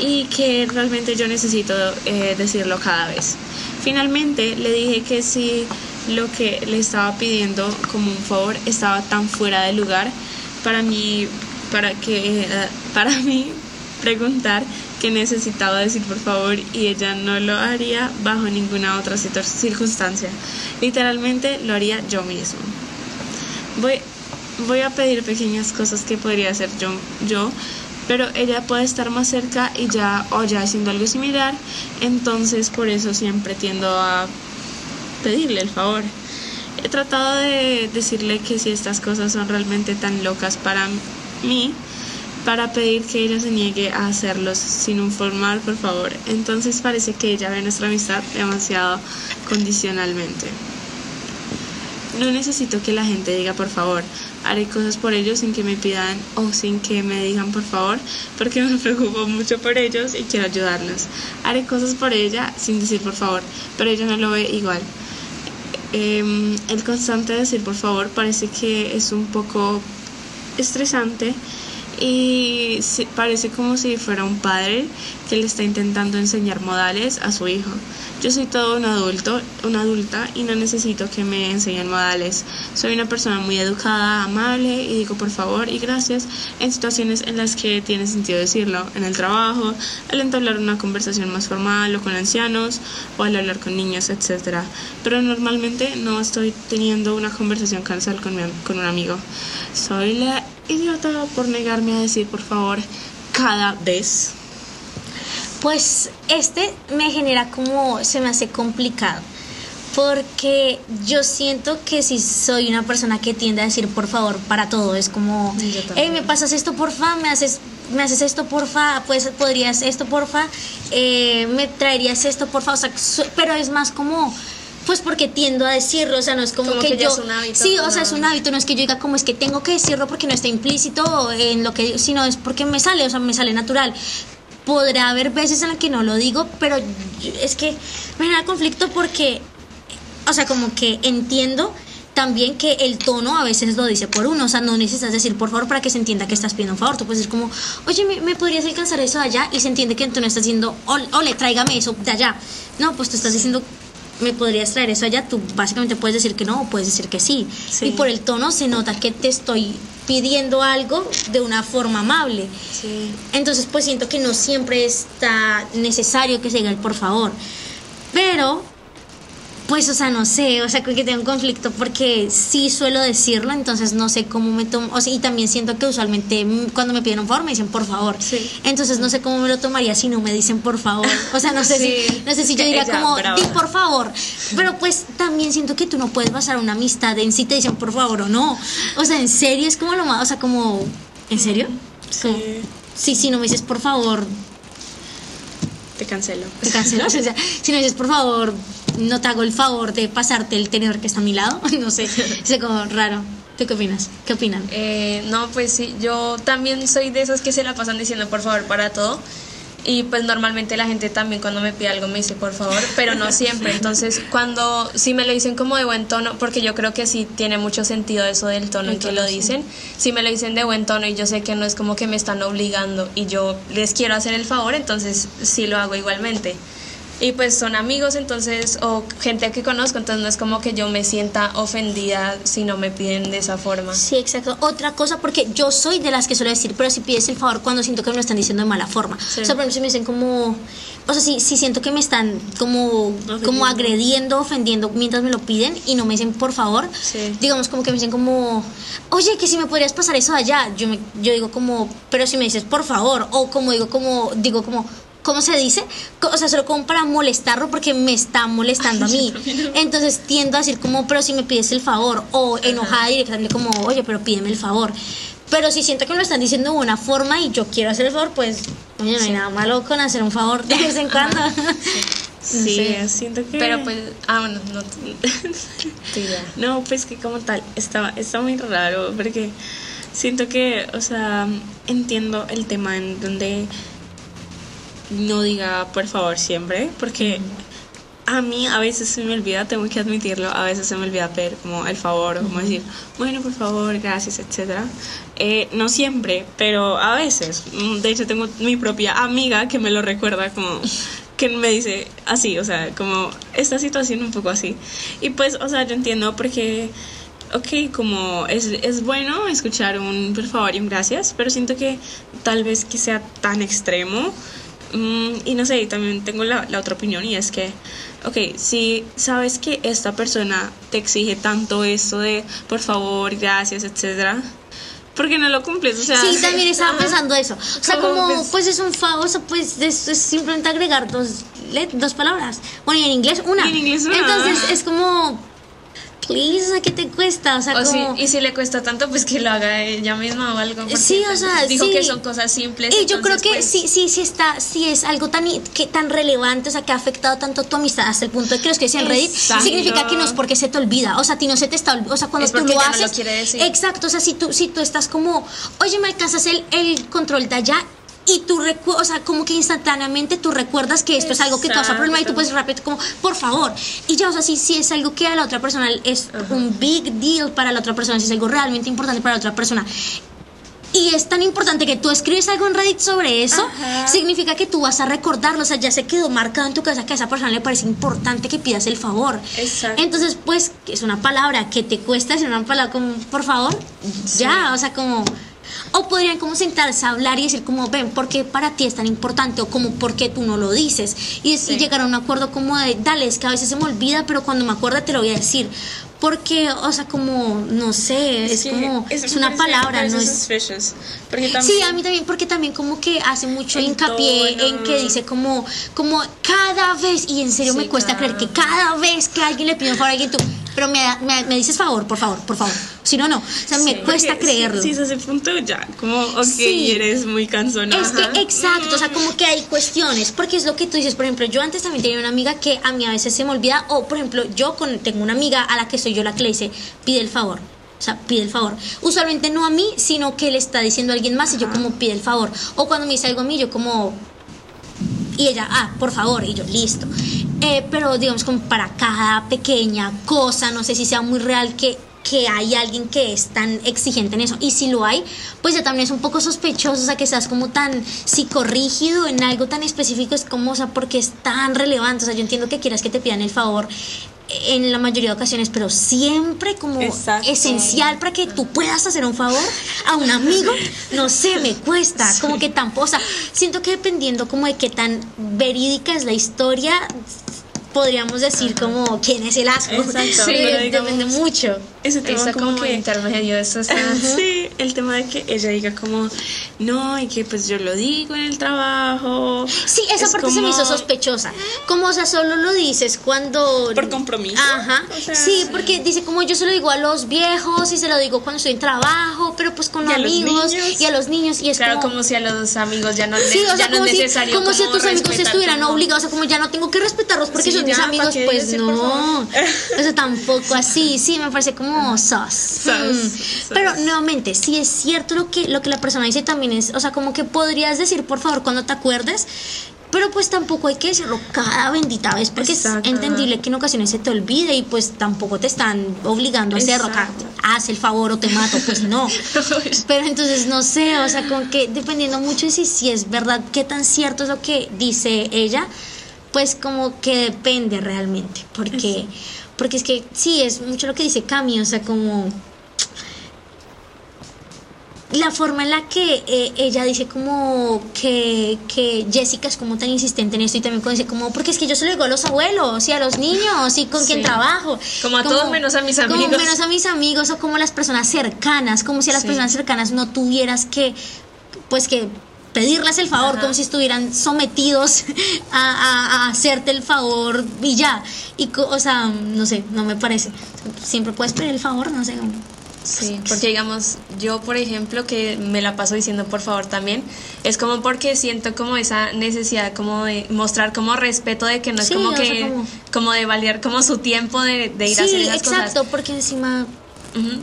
Speaker 1: y que realmente yo necesito eh, decirlo cada vez. Finalmente le dije que si lo que le estaba pidiendo como un favor estaba tan fuera de lugar para mí para que eh, para mí preguntar que necesitaba decir por favor y ella no lo haría bajo ninguna otra circunstancia. Literalmente lo haría yo mismo. Voy, voy a pedir pequeñas cosas que podría hacer yo, yo, pero ella puede estar más cerca y ya o ya haciendo algo similar, entonces por eso siempre tiendo a pedirle el favor. He tratado de decirle que si estas cosas son realmente tan locas para mí, para pedir que ella se niegue a hacerlos sin un formal, por favor. Entonces parece que ella ve nuestra amistad demasiado condicionalmente. No necesito que la gente diga por favor. Haré cosas por ellos sin que me pidan o sin que me digan por favor, porque me preocupo mucho por ellos y quiero ayudarlos. Haré cosas por ella sin decir por favor, pero ella no lo ve igual. Em, el constante decir por favor parece que es un poco estresante y parece como si fuera un padre que le está intentando enseñar modales a su hijo. Yo soy todo un adulto, una adulta y no necesito que me enseñen modales. Soy una persona muy educada, amable y digo por favor y gracias en situaciones en las que tiene sentido decirlo, en el trabajo, al entablar una conversación más formal o con ancianos o al hablar con niños, etc. Pero normalmente no estoy teniendo una conversación casual con, con un amigo. Soy la idiota por negarme a decir por favor cada vez.
Speaker 2: Pues este me genera como, se me hace complicado. Porque yo siento que si soy una persona que tiende a decir por favor para todo, es como, hey, me pasas esto porfa, me haces, me haces esto porfa, pues podrías esto porfa, eh, me traerías esto porfa, o sea, pero es más como, pues porque tiendo a decirlo, o sea, no es como,
Speaker 3: Como
Speaker 2: que, yo,
Speaker 3: es un hábito,
Speaker 2: sí, o sea, es un hábito, no es que yo diga como es que tengo que decirlo porque no está implícito en lo que sino es porque me sale, o sea, me sale natural podrá haber veces en las que no lo digo, pero es que me genera conflicto porque, o sea, como que entiendo también que el tono a veces lo dice por uno, o sea, no necesitas decir por favor para que se entienda que estás pidiendo un favor, tú puedes decir como, oye, ¿me, me podrías alcanzar eso de allá? Y se entiende que tú no estás diciendo, ole, ole, tráigame eso de allá. No, pues tú estás diciendo, ¿me podrías traer eso allá? Tú básicamente puedes decir que no o puedes decir que sí.
Speaker 1: Sí.
Speaker 2: Y por el tono se nota que te estoy pidiendo algo de una forma amable.
Speaker 1: Sí.
Speaker 2: Entonces, pues siento que no siempre está necesario que se diga el por favor. Pero, pues, o sea, no sé, o sea, creo que tengo un conflicto porque sí suelo decirlo, entonces no sé cómo me tomo. O sea, y también siento que usualmente cuando me piden un favor me dicen por favor.
Speaker 1: Sí.
Speaker 2: Entonces no sé cómo me lo tomaría si no me dicen por favor. O sea, no sé
Speaker 3: Sí.
Speaker 2: si, no sé si yo diría
Speaker 1: Ella,
Speaker 2: como,
Speaker 1: brava.
Speaker 2: di por favor. Pero pues también siento que tú no puedes basar una amistad en si te dicen por favor o no. O sea, en serio es como lo más, o sea, como, ¿en serio? Como,
Speaker 1: Sí.
Speaker 2: Sí, si no me dices por favor,
Speaker 1: Te cancelo.
Speaker 2: te cancelo. O sea, si no me dices por favor, no te hago el favor de pasarte el tenedor que está a mi lado. No sé, es como raro. ¿Tú qué opinas? ¿Qué opinan?
Speaker 3: Eh, no, pues sí, yo también soy de esas que se la pasan diciendo por favor para todo. Y pues normalmente la gente también cuando me pide algo me dice por favor, pero no siempre. Entonces cuando sí me lo dicen como de buen tono, porque yo creo que sí tiene mucho sentido eso del tono en que lo dicen, si me lo dicen de buen tono y yo sé que no es como que me están obligando y yo les quiero hacer el favor, entonces sí lo hago igualmente y pues son amigos entonces o gente que conozco entonces no es como que yo me sienta ofendida si no me piden de esa forma.
Speaker 2: Sí exacto. Otra cosa porque yo soy de las que suele decir pero si pides el favor cuando siento que me lo están diciendo de mala forma. O sea por ejemplo si me dicen como o sea si, si siento que me están como como agrediendo ofendiendo mientras me lo piden y no me dicen por favor digamos como que me dicen como oye que si me podrías pasar eso allá yo me, yo digo como pero si me dices por favor o como digo como digo como ¿cómo se dice? O sea, solo como para molestarlo porque me está molestando a mí. Entonces tiendo a decir como, pero si me pides el favor, o enojada directamente como, oye, pero pídeme el favor. Pero si siento que me lo están diciendo de buena forma y yo quiero hacer el favor, pues, oye, no hay nada malo con hacer un favor de vez en cuando.
Speaker 1: Sí, siento que...
Speaker 3: Pero pues, ah, bueno, no.
Speaker 1: no, pues que como tal, está, está muy raro porque siento que, o sea, entiendo el tema en donde no diga por favor siempre, porque a mí a veces se me olvida, tengo que admitirlo, a veces se me olvida pedir como el favor, o como decir, bueno, por favor, gracias, etc. Eh, no siempre, pero a veces. Mm, de hecho, tengo mi propia amiga que me lo recuerda como que me dice así, o sea, como esta situación un poco así. Y pues, o sea, yo entiendo porque ok, como es, es, bueno escuchar un por favor y un gracias, pero siento que tal vez que sea tan extremo Mm, y no sé, también tengo la, la, otra opinión y es que, ok, si sabes que esta persona te exige tanto esto de por favor, gracias, etcétera, ¿por qué no lo cumples? O sea,
Speaker 2: sí, también estaba pensando eso. O sea, como, pues, es un favor, o sea, pues es, simplemente agregar dos, dos palabras. Bueno, y en inglés una.
Speaker 1: en inglés una.
Speaker 2: Entonces es como please, o sea, ¿qué te cuesta? O sea, como...
Speaker 3: y si le cuesta tanto, pues que lo haga ella misma o algo.
Speaker 2: Sí, o sea,
Speaker 3: dijo que son cosas simples.
Speaker 2: Y yo creo que pues sí, sí, sí está, sí es algo tan, que, tan relevante, o sea, que ha afectado tanto tu amistad hasta el punto de que los que decían Reddit significa que no es porque se te olvida, o sea, a ti no se te está, o sea, cuando tú lo haces. Exacto, o sea, si tú, si tú estás como, oye, me alcanzas el, el control de allá y tú o sea, como que instantáneamente tú recuerdas que esto es algo que causa problema y tú puedes rápido como, por favor. Y ya, o sea, si, si es algo que a la otra persona es un big deal para la otra persona, si es algo realmente importante para la otra persona. Y es tan importante que tú escribes algo en Reddit sobre eso, significa que tú vas a recordarlo, o sea, ya se quedó marcado en tu casa que a esa persona le parece importante que pidas el favor.
Speaker 1: Exacto.
Speaker 2: Entonces, pues, es una palabra que te cuesta decir una palabra como, por favor, ya, o sea, como o podrían como sentarse a hablar y decir como, ven, ¿por qué para ti es tan importante? O como, ¿por qué tú no lo dices? Y, llegar a un acuerdo como de, dale, es que a veces se me olvida, pero cuando me acuerdo te lo voy a decir. Porque, o sea, como, no sé, es, como, es, una palabra, no es... sí, a mí también, porque también como que hace mucho hincapié en que dice como, como cada vez, y en serio me cuesta creer que cada vez que alguien le pide un favor a alguien, tú, pero me, me, me, dices favor, por favor, por favor. Si no, no. O sea, me cuesta creerlo.
Speaker 1: Si, es ese punto, ya, como, ok, eres muy cansona.
Speaker 2: Es que, exacto, o sea, como que hay cuestiones, porque es lo que tú dices, por ejemplo, yo antes también tenía una amiga que a mí a veces se me olvida, o por ejemplo, yo con, tengo una amiga a la que soy yo la que le dice, pide el favor. O sea, pide el favor. Usualmente no a mí, sino que le está diciendo a alguien más y yo como pide el favor. O cuando me dice algo a mí, yo como... Y ella, ah, por favor, y yo, listo. Eh, pero digamos como para cada pequeña cosa, no sé si sea muy real que que hay alguien que es tan exigente en eso. Y si lo hay, pues ya también es un poco sospechoso, o sea, que seas como tan psicorrígido en algo tan específico, es como, o sea, porque es tan relevante. O sea, yo entiendo que quieras que te pidan el favor en la mayoría de ocasiones, pero siempre como esencial para que tú puedas hacer un favor a un amigo, no sé, me cuesta, como que tampoco, o sea, siento que dependiendo como de qué tan verídica es la historia, podríamos decir como quién es el asco.
Speaker 1: Exacto. Sí,
Speaker 2: depende mucho.
Speaker 1: Ese tema como, que
Speaker 3: intermedio, eso está.
Speaker 1: sí, el tema de que ella diga como no y que pues yo lo digo en el trabajo.
Speaker 2: Sí, esa parte se me hizo sospechosa. Como o sea, solo lo dices cuando
Speaker 1: por compromiso.
Speaker 2: Ajá. sí, porque dice como yo se lo digo a los viejos y se lo digo cuando estoy en trabajo, pero pues con amigos y a los niños y es
Speaker 3: claro, como, si a los amigos ya no, sí, o sea, como es necesario
Speaker 2: como, si a tus amigos estuvieran obligados, o sea, como ya no tengo que respetarlos porque son mis amigos, pues no. Eso tampoco así, sí, me parece como como sos. Mm. Pero nuevamente, si es cierto lo que, lo que la persona dice también es, o sea, como que podrías decir, por favor, cuando te acuerdes, pero pues tampoco hay que decirlo cada bendita vez porque es entendible que en ocasiones se te olvide y pues tampoco te están obligando a hacerlo. Haz el favor o te mato, pues no. pero entonces no sé, o sea, como que dependiendo mucho de si, si es verdad, qué tan cierto es lo que dice ella, pues como que depende realmente, porque, porque es que sí, es mucho lo que dice Cami, o sea, como la forma en la que eh, ella dice como que, que, Jessica es como tan insistente en esto y también dice como porque es que yo se lo digo a los abuelos y a los niños y con quien trabajo.
Speaker 3: Como a todos menos a mis amigos.
Speaker 2: como menos a mis amigos o como las personas cercanas como si a las personas cercanas no tuvieras que pues que pedirles el favor como si estuvieran sometidos a, a, hacerte el favor y ya. Y o sea no sé no me parece. Siempre puedes pedir el favor no sé
Speaker 3: Sí, porque digamos, yo por ejemplo, que me la paso diciendo por favor también, es como porque siento como esa necesidad como de mostrar como respeto de que no es como que, como... de valer como su tiempo de, ir a hacer esas
Speaker 2: exacto, exacto, porque encima...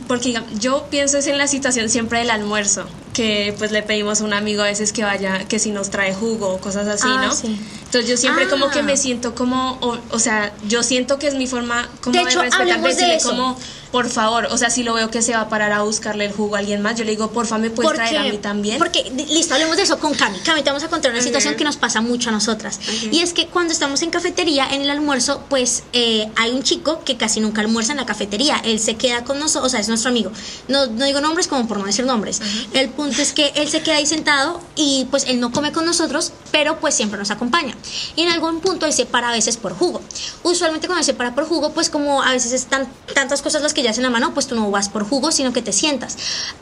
Speaker 3: porque yo pienso es en la situación siempre del almuerzo, que pues le pedimos a un amigo a veces que vaya, que si nos trae jugo o cosas así, ah, ¿no? Entonces yo siempre como que me ah. siento como, o, sea, yo siento que es mi forma como de, respetar, decirle como por favor, o sea, si lo veo que se va a parar a buscarle el jugo a alguien más, yo le digo, porfa, ¿me puedes traer a mí también?
Speaker 2: Porque, listo, hablemos de eso con Cami. Cami, te vamos a contar una situación que nos pasa mucho a nosotras. Y es que cuando estamos en cafetería, en el almuerzo, pues eh, hay un chico que casi nunca almuerza en la cafetería. Él se queda con nosotros, o sea, es nuestro amigo. No, no digo nombres como por no decir nombres. El punto es que él se queda ahí sentado y pues él no come con nosotros, pero pues siempre nos acompaña. Y en algún punto él se para a veces por jugo. Usualmente cuando se para por jugo, pues como a veces están tantas cosas las que ya hacen la mano, pues tú no vas por jugo, sino que te sientas.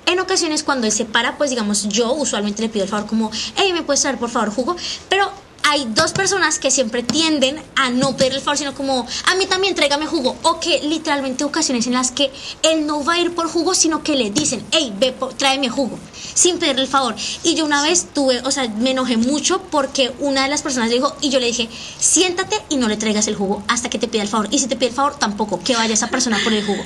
Speaker 2: En ocasiones cuando él se para, pues digamos, yo usualmente le pido el favor como, hey, ¿me puedes traer por favor jugo? Pero hay dos personas que siempre tienden a no pedir el favor, sino como, a mí también tráigame jugo. O que literalmente ocasiones en las que él no va a ir por jugo, sino que le dicen, hey, ve, tráeme jugo, sin pedirle el favor. Y yo una vez tuve, o sea, me enojé mucho porque una de las personas le dijo, y yo le dije, siéntate y no le traigas el jugo hasta que te pida el favor. Y si te pide el favor, tampoco, que vaya esa persona por el jugo.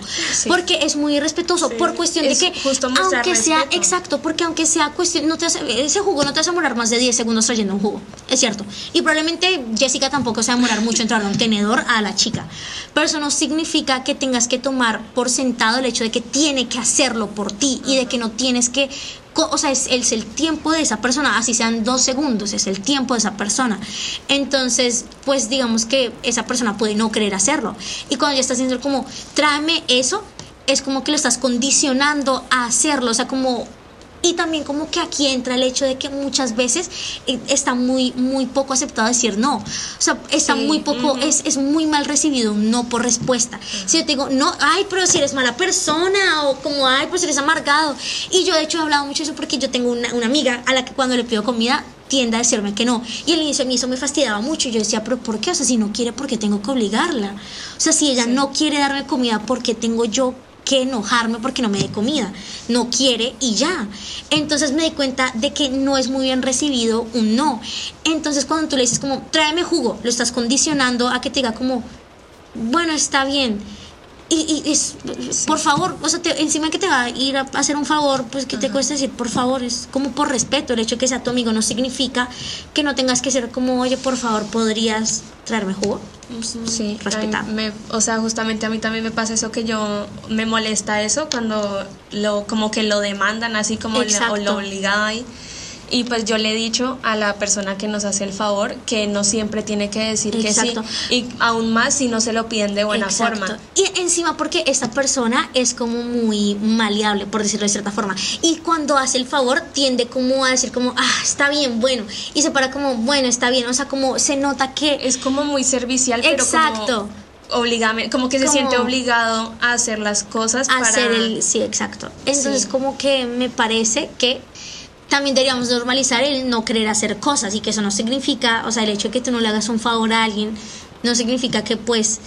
Speaker 2: Porque es muy irrespetuoso, por cuestión de que, aunque sea, exacto, porque aunque sea cuestión, no te ese jugo no te hace morar más de 10 segundos trayendo un jugo, es cierto. Y probablemente Jessica tampoco se va a demorar mucho en traer un tenedor a la chica. Pero eso no significa que tengas que tomar por sentado el hecho de que tiene que hacerlo por ti y de que no tienes que o sea, es, el tiempo de esa persona, así sean dos segundos, es el tiempo de esa persona. Entonces, pues digamos que esa persona puede no querer hacerlo. Y cuando ya estás haciendo como, tráeme eso, es como que lo estás condicionando a hacerlo, o sea, como y también como que aquí entra el hecho de que muchas veces eh, está muy, muy poco aceptado decir no. O sea, está muy poco, es, es muy mal recibido un no por respuesta. Si yo te digo, no, ay, pero si eres mala persona, o como, ay, pues eres amargado. Y yo de hecho he hablado mucho de eso porque yo tengo una, una amiga a la que cuando le pido comida tiende a decirme que no. Y al inicio a mí eso me fastidiaba mucho. Y yo decía, pero ¿por qué? O sea, si no quiere, ¿por qué tengo que obligarla? O sea, si ella no quiere darme comida, ¿por qué tengo yo que enojarme porque no me dé comida. No quiere y ya. Entonces me di cuenta de que no es muy bien recibido un no. Entonces cuando tú le dices como, tráeme jugo, lo estás condicionando a que te diga como, bueno, está bien y, es, por favor, o sea, encima que te va a ir a hacer un favor, pues que te cuesta decir por favor, es como por respeto, el hecho de que sea tu amigo no significa que no tengas que ser como, oye, por favor, podrías traerme jugo.
Speaker 3: Sí, respetar. o sea, justamente a mí también me pasa eso que yo me molesta eso cuando lo como que lo demandan así como o lo obligan ahí. Y pues yo le he dicho a la persona que nos hace el favor que no siempre tiene que decir que sí. Y aún más si no se lo piden de buena forma.
Speaker 2: Y encima porque esta persona es como muy maleable, por decirlo de cierta forma. Y cuando hace el favor tiende como a decir como, ah, está bien, bueno. Y se para como, bueno, está bien. O sea, como se nota que...
Speaker 3: Es como muy servicial, pero Exacto. Como como que se siente obligado a hacer las cosas
Speaker 2: a hacer el sí exacto entonces como que me parece que también deberíamos normalizar el no querer hacer cosas y que eso no significa, o sea, el hecho de que tú no le hagas un favor a alguien no significa que pues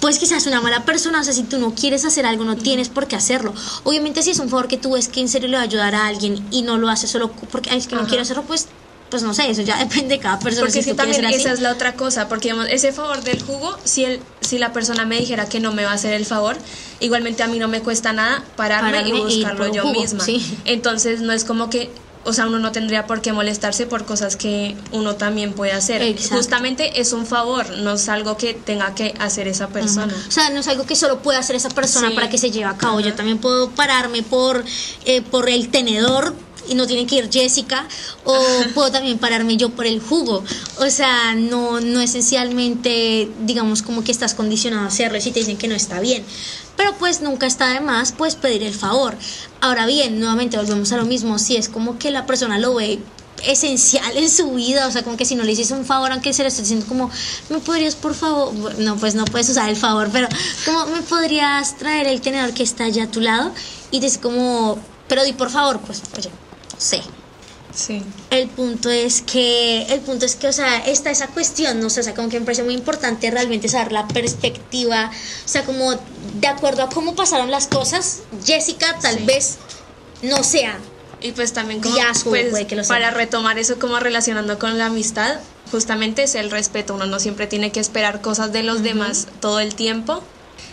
Speaker 2: pues quizás una mala persona, o sea, si tú no quieres hacer algo, no tienes por qué hacerlo. Obviamente si es un favor que tú ves que en serio le va a ayudar a alguien y no lo hace solo porque es que no quiero hacerlo, pues pues no sé, eso ya depende de cada persona.
Speaker 3: Porque
Speaker 2: si
Speaker 3: es que también esa es la otra cosa, porque digamos, ese favor del jugo, si el, si la persona me dijera que no me va a hacer el favor, igualmente a mí no me cuesta nada pararme,
Speaker 2: Pararme
Speaker 3: y buscarlo yo
Speaker 2: jugo,
Speaker 3: misma.
Speaker 2: sí.
Speaker 3: Entonces no es como que, o sea, uno no tendría por qué molestarse por cosas que uno también puede hacer.
Speaker 2: Exacto.
Speaker 3: Justamente es un favor, no es algo que tenga que hacer esa persona.
Speaker 2: O sea, no es algo que solo puede hacer esa persona
Speaker 3: Sí.
Speaker 2: para que se lleve a cabo. Yo también puedo pararme por, eh, por el tenedor y no tiene que ir Jessica, o puedo también pararme yo por el jugo. O sea, no, no esencialmente, digamos, como que estás condicionado a hacerlo y si te dicen que no está bien. Pero pues nunca está de más, pues pedir el favor. Ahora bien, nuevamente volvemos a lo mismo, si es como que la persona lo ve esencial en su vida, o sea, como que si no le hiciste un favor, aunque se lo esté diciendo como, ¿me podrías por favor? No, pues no puedes usar el favor, pero como, ¿me podrías traer el tenedor que está allá a tu lado? Y te dice como, pero di por favor, pues, oye, no sé.
Speaker 3: Sí.
Speaker 2: El punto es que, el punto es que, o sea, está esa cuestión, no sé, o sea, como que me parece muy importante realmente saber la perspectiva, o sea, como de acuerdo a cómo pasaron las cosas, Jessica tal
Speaker 3: Sí.
Speaker 2: vez no sea
Speaker 3: Y pues también como pues,
Speaker 2: que lo
Speaker 3: para retomar eso como relacionando con la amistad, justamente es el respeto. Uno no siempre tiene que esperar cosas de los demás todo el tiempo.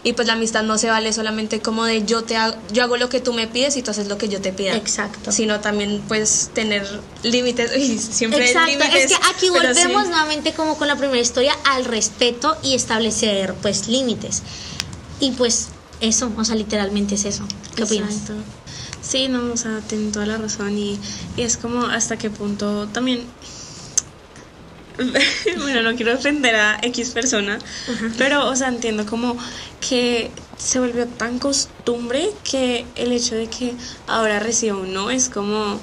Speaker 3: Y pues la amistad no se vale solamente como de yo te hago, yo hago lo que tú me pides y tú haces lo que yo te pida.
Speaker 2: Exacto.
Speaker 3: Sino también pues tener límites. Uy, siempre
Speaker 2: Exacto,
Speaker 3: límites.
Speaker 2: es que aquí volvemos
Speaker 3: sí.
Speaker 2: nuevamente como con la primera historia al respeto y establecer pues límites. Y pues eso, o sea, literalmente es eso. ¿Qué opinas?
Speaker 1: Exacto. Sí, no, o sea, tienen toda la razón y, y es como hasta qué punto también... bueno, no quiero ofender a X persona, pero, o sea, entiendo como que se volvió tan costumbre que el hecho de que ahora reciba un no es como...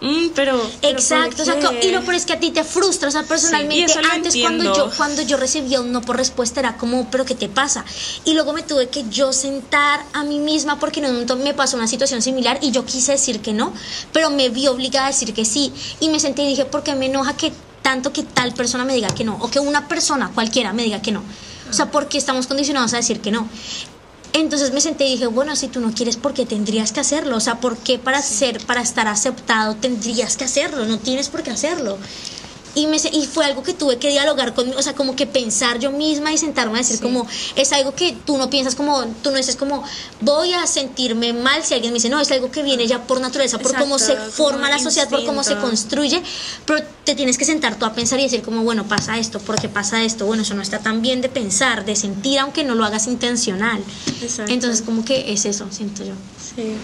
Speaker 1: mm, pero, pero
Speaker 2: Exacto,
Speaker 1: ¿por
Speaker 2: o sea, y lo peor es que a ti te frustra, o sea, personalmente
Speaker 1: lo
Speaker 2: antes cuando yo cuando yo recibía un no por respuesta era como, pero ¿qué te pasa? Y luego me tuve que yo sentar a mí misma porque en un momento me pasó una situación similar y yo quise decir que no, pero me vi obligada a decir que sí. Y me senté y dije, ¿por qué me enoja que tanto que tal persona me diga que no o que una persona cualquiera me diga que no? O sea, porque estamos condicionados a decir que no. Entonces me senté y dije, bueno, si tú no quieres, ¿por qué tendrías que hacerlo? O sea, ¿por qué para ser, para estar aceptado tendrías que hacerlo? No tienes por qué hacerlo. Y, me, y fue algo que tuve que dialogar conmigo, o sea, como que pensar yo misma y sentarme a decir
Speaker 3: Sí.
Speaker 2: como, es algo que tú no piensas como, tú no dices como, voy a sentirme mal si alguien me dice, no, es algo que viene ya por naturaleza, por cómo se
Speaker 1: Exacto,
Speaker 2: forma la sociedad, por cómo se
Speaker 1: instinto.
Speaker 2: construye, pero te tienes que sentar tú a pensar y decir como, bueno, pasa esto, porque pasa esto, bueno, eso no está tan bien de pensar, de sentir, aunque no lo hagas intencional.
Speaker 1: Exacto.
Speaker 2: Entonces, como que es eso, siento yo.
Speaker 1: Sí.